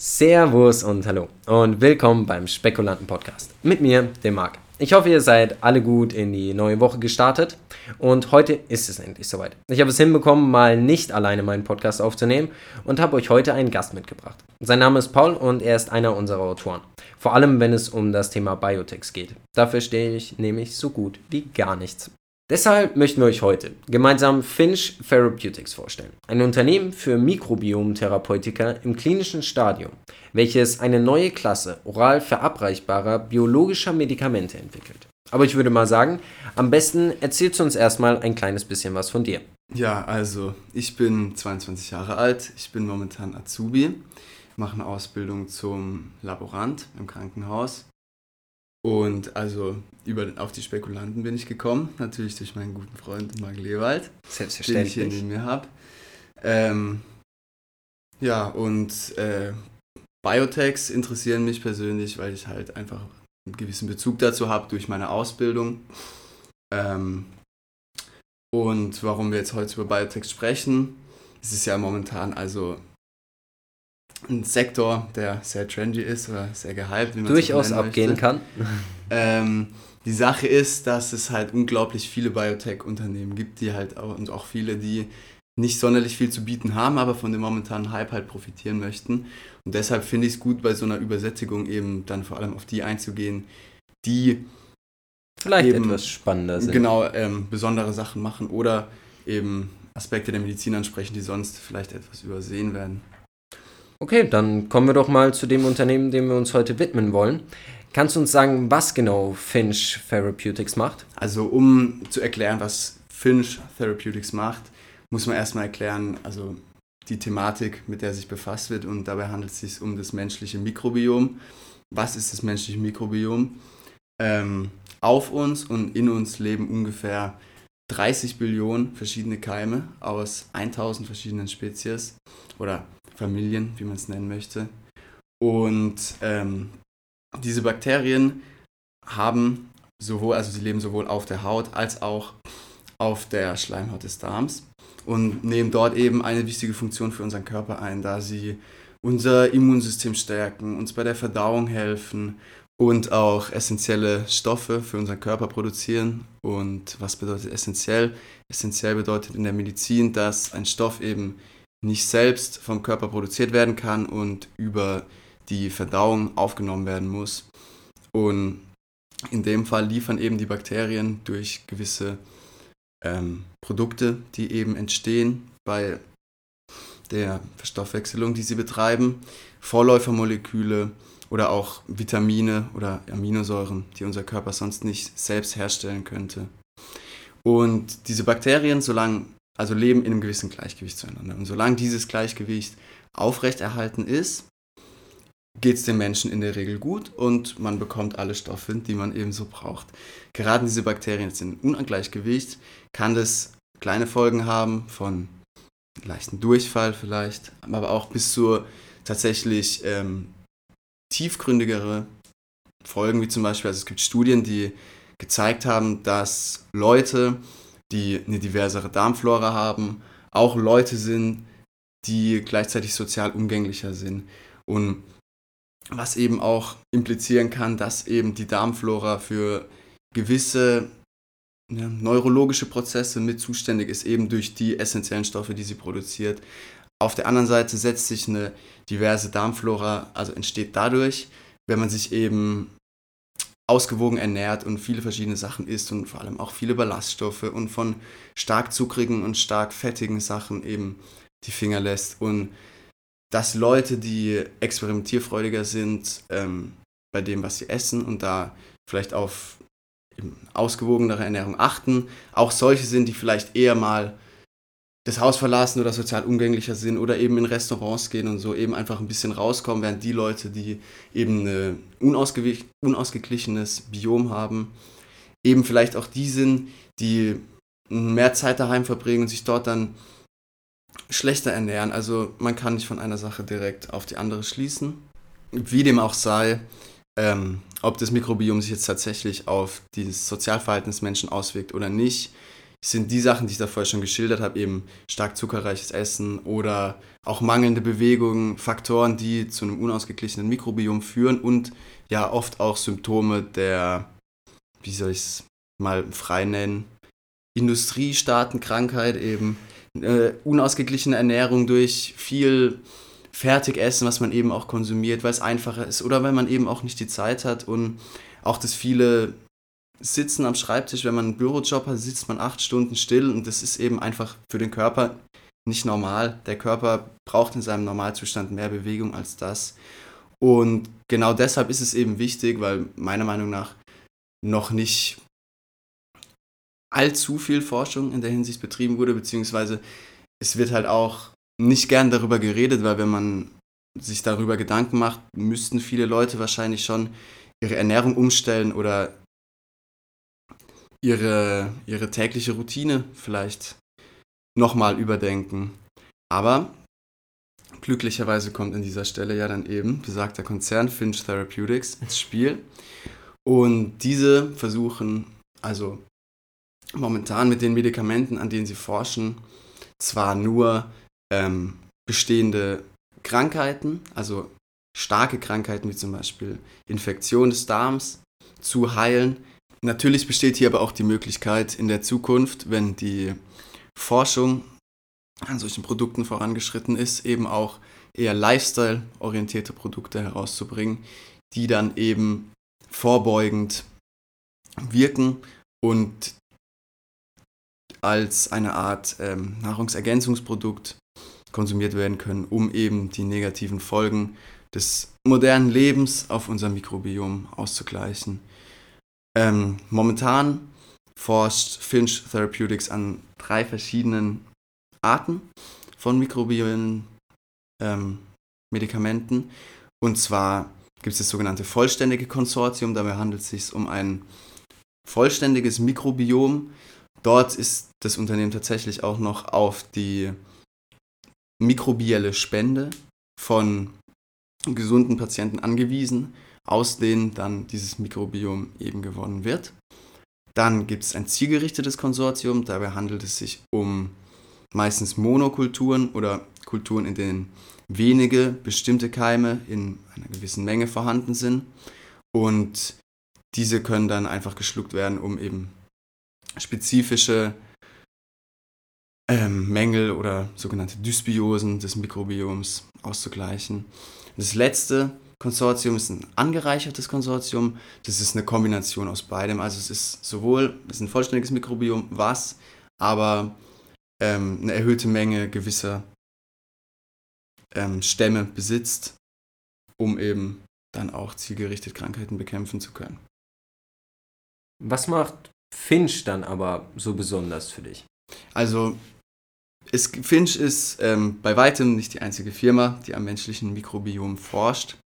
Servus und hallo und willkommen beim Spekulanten Podcast mit mir, dem Marc. Ich hoffe, ihr seid alle gut in die neue Woche gestartet und heute ist es endlich soweit. Ich habe es hinbekommen, mal nicht alleine meinen Podcast aufzunehmen und habe euch heute einen Gast mitgebracht. Sein Name ist Paul und er ist einer unserer Autoren. Vor allem, wenn es um das Thema Biotechs geht. Dafür stehe ich nämlich so gut wie gar nichts. Deshalb möchten wir euch heute gemeinsam Finch Therapeutics vorstellen, ein Unternehmen für Mikrobiomtherapeutika im klinischen Stadium, welches eine neue Klasse oral verabreichbarer biologischer Medikamente entwickelt. Aber ich würde mal sagen, am besten erzählst du uns erstmal ein kleines bisschen was von dir. Ja, also ich bin 22 Jahre alt, ich bin momentan Azubi, mache eine Ausbildung zum Laborant im Krankenhaus und also über, auf die Spekulanten bin ich gekommen, natürlich durch meinen guten Freund Marc Lewald, den ich hier neben mir habe. Ähm, ja, und äh, Biotechs interessieren mich persönlich, weil ich halt einfach einen gewissen Bezug dazu habe durch meine Ausbildung. Ähm, und warum wir jetzt heute über Biotechs sprechen, es ist ja momentan also ein Sektor, der sehr trendy ist oder sehr gehypt, wie man durchaus abgehen möchte. kann. Ähm, die Sache ist, dass es halt unglaublich viele Biotech-Unternehmen gibt, die halt auch, und auch viele, die nicht sonderlich viel zu bieten haben, aber von dem momentanen Hype halt profitieren möchten. Und deshalb finde ich es gut, bei so einer Übersättigung eben dann vor allem auf die einzugehen, die vielleicht eben, etwas spannender sind. Genau, ähm, besondere Sachen machen oder eben Aspekte der Medizin ansprechen, die sonst vielleicht etwas übersehen werden. Okay, dann kommen wir doch mal zu dem Unternehmen, dem wir uns heute widmen wollen. Kannst du uns sagen, was genau Finch Therapeutics macht? Also um zu erklären, was Finch Therapeutics macht, muss man erstmal erklären, also die Thematik, mit der sich befasst wird und dabei handelt es sich um das menschliche Mikrobiom. Was ist das menschliche Mikrobiom? Ähm, auf uns und in uns leben ungefähr 30 Billionen verschiedene Keime aus 1000 verschiedenen Spezies oder Familien, wie man es nennen möchte. Und ähm, diese Bakterien haben sowohl, also sie leben sowohl auf der Haut als auch auf der Schleimhaut des Darms und nehmen dort eben eine wichtige Funktion für unseren Körper ein, da sie unser Immunsystem stärken, uns bei der Verdauung helfen und auch essentielle Stoffe für unseren Körper produzieren. Und was bedeutet essentiell? Essentiell bedeutet in der Medizin, dass ein Stoff eben nicht selbst vom Körper produziert werden kann und über die Verdauung aufgenommen werden muss. Und in dem Fall liefern eben die Bakterien durch gewisse ähm, Produkte, die eben entstehen bei der Verstoffwechselung, die sie betreiben, Vorläufermoleküle oder auch Vitamine oder Aminosäuren, die unser Körper sonst nicht selbst herstellen könnte. Und diese Bakterien, solange also leben in einem gewissen Gleichgewicht zueinander. Und solange dieses Gleichgewicht aufrechterhalten ist, geht es den Menschen in der Regel gut und man bekommt alle Stoffe, die man ebenso braucht. Gerade diese Bakterien sind Ungleichgewicht, kann das kleine Folgen haben von leichten Durchfall vielleicht, aber auch bis zu tatsächlich ähm, tiefgründigere Folgen, wie zum Beispiel, also es gibt Studien, die gezeigt haben, dass Leute, die eine diversere Darmflora haben, auch Leute sind, die gleichzeitig sozial umgänglicher sind. Und was eben auch implizieren kann, dass eben die Darmflora für gewisse ja, neurologische Prozesse mit zuständig ist, eben durch die essentiellen Stoffe, die sie produziert. Auf der anderen Seite setzt sich eine diverse Darmflora, also entsteht dadurch, wenn man sich eben ausgewogen ernährt und viele verschiedene Sachen isst und vor allem auch viele Ballaststoffe und von stark zuckrigen und stark fettigen Sachen eben die Finger lässt. Und dass Leute, die experimentierfreudiger sind ähm, bei dem, was sie essen und da vielleicht auf ausgewogenere Ernährung achten, auch solche sind, die vielleicht eher mal das Haus verlassen oder sozial umgänglicher sind oder eben in Restaurants gehen und so eben einfach ein bisschen rauskommen, während die Leute, die eben ein unausgeglichenes Biom haben, eben vielleicht auch die sind, die mehr Zeit daheim verbringen und sich dort dann schlechter ernähren. Also man kann nicht von einer Sache direkt auf die andere schließen. Wie dem auch sei, ähm, ob das Mikrobiom sich jetzt tatsächlich auf dieses Sozialverhalten des Menschen auswirkt oder nicht, sind die Sachen, die ich da vorher schon geschildert habe, eben stark zuckerreiches Essen oder auch mangelnde Bewegung, Faktoren, die zu einem unausgeglichenen Mikrobiom führen und ja oft auch Symptome der, wie soll ich es mal frei nennen, Industriestaatenkrankheit eben, äh, unausgeglichene Ernährung durch viel Fertigessen, was man eben auch konsumiert, weil es einfacher ist oder weil man eben auch nicht die Zeit hat und auch das viele Sitzen am Schreibtisch, wenn man einen Bürojob hat, sitzt man acht Stunden still und das ist eben einfach für den Körper nicht normal. Der Körper braucht in seinem Normalzustand mehr Bewegung als das. Und genau deshalb ist es eben wichtig, weil meiner Meinung nach noch nicht allzu viel Forschung in der Hinsicht betrieben wurde, beziehungsweise es wird halt auch nicht gern darüber geredet, weil wenn man sich darüber Gedanken macht, müssten viele Leute wahrscheinlich schon ihre Ernährung umstellen oder ihre, ihre tägliche Routine vielleicht nochmal überdenken. Aber glücklicherweise kommt an dieser Stelle ja dann eben besagter Konzern Finch Therapeutics ins Spiel. Und diese versuchen also momentan mit den Medikamenten, an denen sie forschen, zwar nur ähm, bestehende Krankheiten, also starke Krankheiten wie zum Beispiel Infektion des Darms, zu heilen. Natürlich besteht hier aber auch die Möglichkeit in der Zukunft, wenn die Forschung an solchen Produkten vorangeschritten ist, eben auch eher Lifestyle-orientierte Produkte herauszubringen, die dann eben vorbeugend wirken und als eine Art ähm, Nahrungsergänzungsprodukt konsumiert werden können, um eben die negativen Folgen des modernen Lebens auf unser Mikrobiom auszugleichen. Ähm, momentan forscht Finch Therapeutics an drei verschiedenen Arten von mikrobiellen ähm, Medikamenten. Und zwar gibt es das sogenannte vollständige Konsortium. Dabei handelt es sich um ein vollständiges Mikrobiom. Dort ist das Unternehmen tatsächlich auch noch auf die mikrobielle Spende von gesunden Patienten angewiesen, aus denen dann dieses Mikrobiom eben gewonnen wird. Dann gibt es ein zielgerichtetes Konsortium, dabei handelt es sich um meistens Monokulturen oder Kulturen, in denen wenige bestimmte Keime in einer gewissen Menge vorhanden sind. Und diese können dann einfach geschluckt werden, um eben spezifische ähm, Mängel oder sogenannte Dysbiosen des Mikrobioms auszugleichen. Das letzte Konsortium ist ein angereichertes Konsortium. Das ist eine Kombination aus beidem. Also es ist sowohl es ist ein vollständiges Mikrobiom, was aber ähm, eine erhöhte Menge gewisser ähm, Stämme besitzt, um eben dann auch zielgerichtet Krankheiten bekämpfen zu können. Was macht Finch dann aber so besonders für dich? Also es, Finch ist ähm, bei weitem nicht die einzige Firma, die am menschlichen Mikrobiom forscht.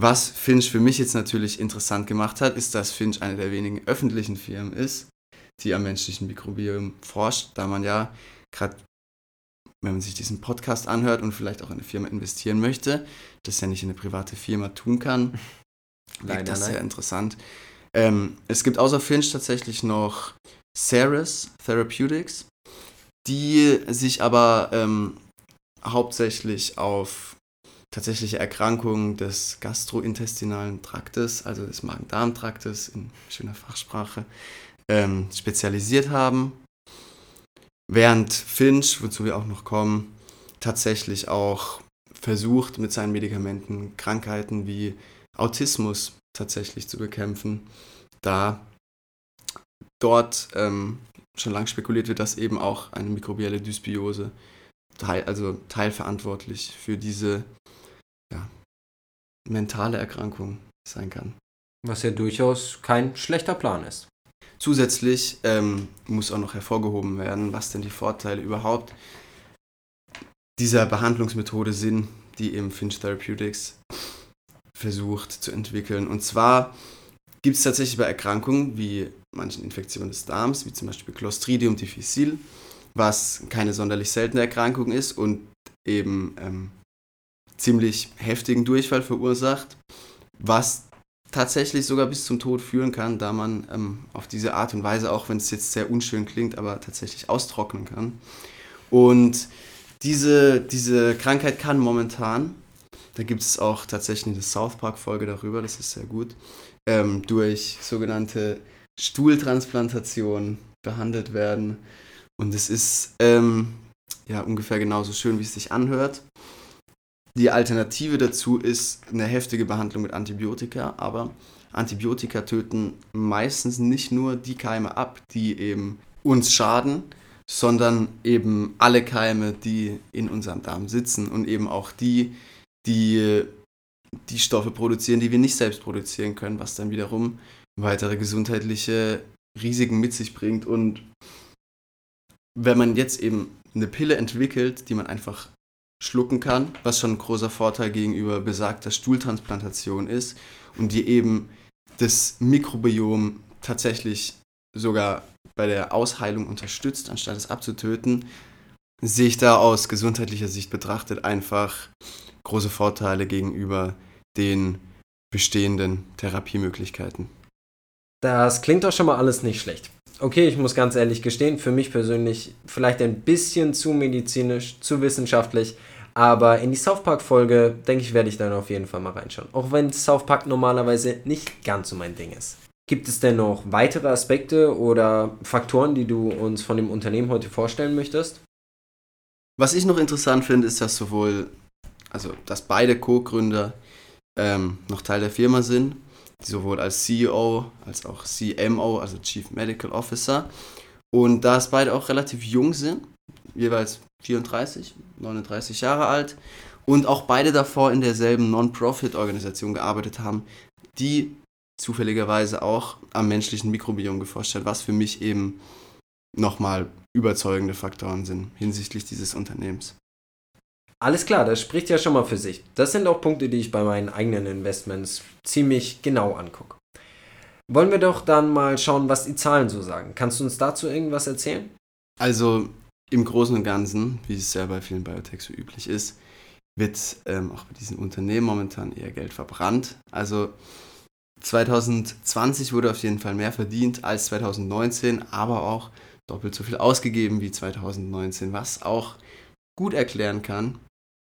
Was Finch für mich jetzt natürlich interessant gemacht hat, ist, dass Finch eine der wenigen öffentlichen Firmen ist, die am menschlichen Mikrobiom forscht, da man ja gerade, wenn man sich diesen Podcast anhört und vielleicht auch in eine Firma investieren möchte, das ja nicht in eine private Firma tun kann. Leider das nein. sehr interessant. Ähm, es gibt außer Finch tatsächlich noch Ceres Therapeutics die sich aber ähm, hauptsächlich auf tatsächliche Erkrankungen des gastrointestinalen Traktes, also des Magen-Darm-Traktes in schöner Fachsprache, ähm, spezialisiert haben. Während Finch, wozu wir auch noch kommen, tatsächlich auch versucht, mit seinen Medikamenten Krankheiten wie Autismus tatsächlich zu bekämpfen, da dort ähm, schon lange spekuliert wird, dass eben auch eine mikrobielle Dysbiose teil, also teilverantwortlich für diese ja, mentale Erkrankung sein kann. Was ja durchaus kein schlechter Plan ist. Zusätzlich ähm, muss auch noch hervorgehoben werden, was denn die Vorteile überhaupt dieser Behandlungsmethode sind, die eben Finch Therapeutics versucht zu entwickeln. Und zwar gibt es tatsächlich bei Erkrankungen wie manchen Infektionen des Darms, wie zum Beispiel Clostridium difficile, was keine sonderlich seltene Erkrankung ist und eben ähm, ziemlich heftigen Durchfall verursacht, was tatsächlich sogar bis zum Tod führen kann, da man ähm, auf diese Art und Weise, auch wenn es jetzt sehr unschön klingt, aber tatsächlich austrocknen kann. Und diese, diese Krankheit kann momentan, da gibt es auch tatsächlich eine South Park-Folge darüber, das ist sehr gut, ähm, durch sogenannte Stuhltransplantation behandelt werden. Und es ist ähm, ja ungefähr genauso schön, wie es sich anhört. Die Alternative dazu ist eine heftige Behandlung mit Antibiotika, aber Antibiotika töten meistens nicht nur die Keime ab, die eben uns schaden, sondern eben alle Keime, die in unserem Darm sitzen und eben auch die, die die Stoffe produzieren, die wir nicht selbst produzieren können, was dann wiederum weitere gesundheitliche Risiken mit sich bringt. Und wenn man jetzt eben eine Pille entwickelt, die man einfach schlucken kann, was schon ein großer Vorteil gegenüber besagter Stuhltransplantation ist und die eben das Mikrobiom tatsächlich sogar bei der Ausheilung unterstützt, anstatt es abzutöten, sehe ich da aus gesundheitlicher Sicht betrachtet einfach große Vorteile gegenüber den bestehenden Therapiemöglichkeiten. Das klingt doch schon mal alles nicht schlecht. Okay, ich muss ganz ehrlich gestehen, für mich persönlich vielleicht ein bisschen zu medizinisch, zu wissenschaftlich, aber in die South Park-Folge, denke ich, werde ich dann auf jeden Fall mal reinschauen. Auch wenn South Park normalerweise nicht ganz so mein Ding ist. Gibt es denn noch weitere Aspekte oder Faktoren, die du uns von dem Unternehmen heute vorstellen möchtest? Was ich noch interessant finde, ist, dass sowohl, also dass beide Co-Gründer ähm, noch Teil der Firma sind, sowohl als CEO als auch CMO, also Chief Medical Officer. Und da es beide auch relativ jung sind, jeweils 34, 39 Jahre alt, und auch beide davor in derselben Non-Profit-Organisation gearbeitet haben, die zufälligerweise auch am menschlichen Mikrobiom geforscht hat, was für mich eben nochmal überzeugende Faktoren sind hinsichtlich dieses Unternehmens. Alles klar, das spricht ja schon mal für sich. Das sind auch Punkte, die ich bei meinen eigenen Investments ziemlich genau angucke. Wollen wir doch dann mal schauen, was die Zahlen so sagen. Kannst du uns dazu irgendwas erzählen? Also im Großen und Ganzen, wie es ja bei vielen Biotechs so üblich ist, wird ähm, auch bei diesen Unternehmen momentan eher Geld verbrannt. Also 2020 wurde auf jeden Fall mehr verdient als 2019, aber auch doppelt so viel ausgegeben wie 2019, was auch gut erklären kann,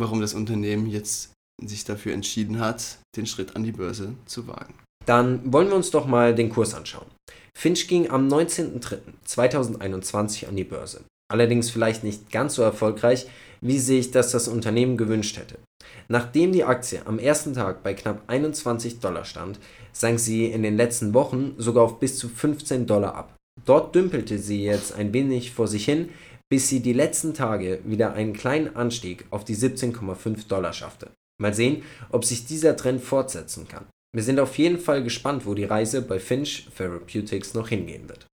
warum das Unternehmen jetzt sich dafür entschieden hat, den Schritt an die Börse zu wagen. Dann wollen wir uns doch mal den Kurs anschauen. Finch ging am 19.03.2021 an die Börse. Allerdings vielleicht nicht ganz so erfolgreich, wie sich das das Unternehmen gewünscht hätte. Nachdem die Aktie am ersten Tag bei knapp 21 Dollar stand, sank sie in den letzten Wochen sogar auf bis zu 15 Dollar ab. Dort dümpelte sie jetzt ein wenig vor sich hin, bis sie die letzten Tage wieder einen kleinen Anstieg auf die 17,5 Dollar schaffte. Mal sehen, ob sich dieser Trend fortsetzen kann. Wir sind auf jeden Fall gespannt, wo die Reise bei Finch Therapeutics noch hingehen wird.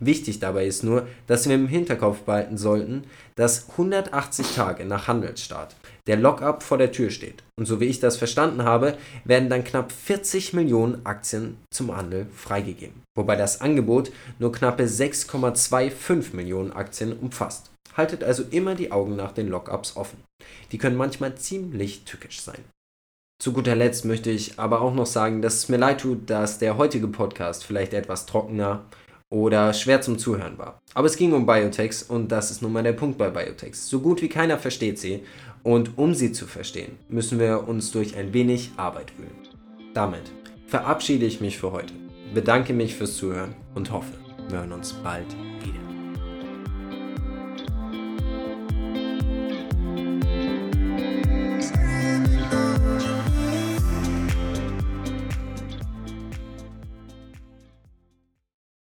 Wichtig dabei ist nur, dass wir im Hinterkopf behalten sollten, dass 180 Tage nach Handelsstart der Lockup vor der Tür steht. Und so wie ich das verstanden habe, werden dann knapp 40 Millionen Aktien zum Handel freigegeben. Wobei das Angebot nur knappe 6,25 Millionen Aktien umfasst. Haltet also immer die Augen nach den Lockups offen. Die können manchmal ziemlich tückisch sein. Zu guter Letzt möchte ich aber auch noch sagen, dass es mir leid tut, dass der heutige Podcast vielleicht etwas trockener oder schwer zum Zuhören war. Aber es ging um Biotechs und das ist nun mal der Punkt bei Biotechs. So gut wie keiner versteht sie und um sie zu verstehen, müssen wir uns durch ein wenig Arbeit wühlen. Damit verabschiede ich mich für heute, bedanke mich fürs Zuhören und hoffe, wir hören uns bald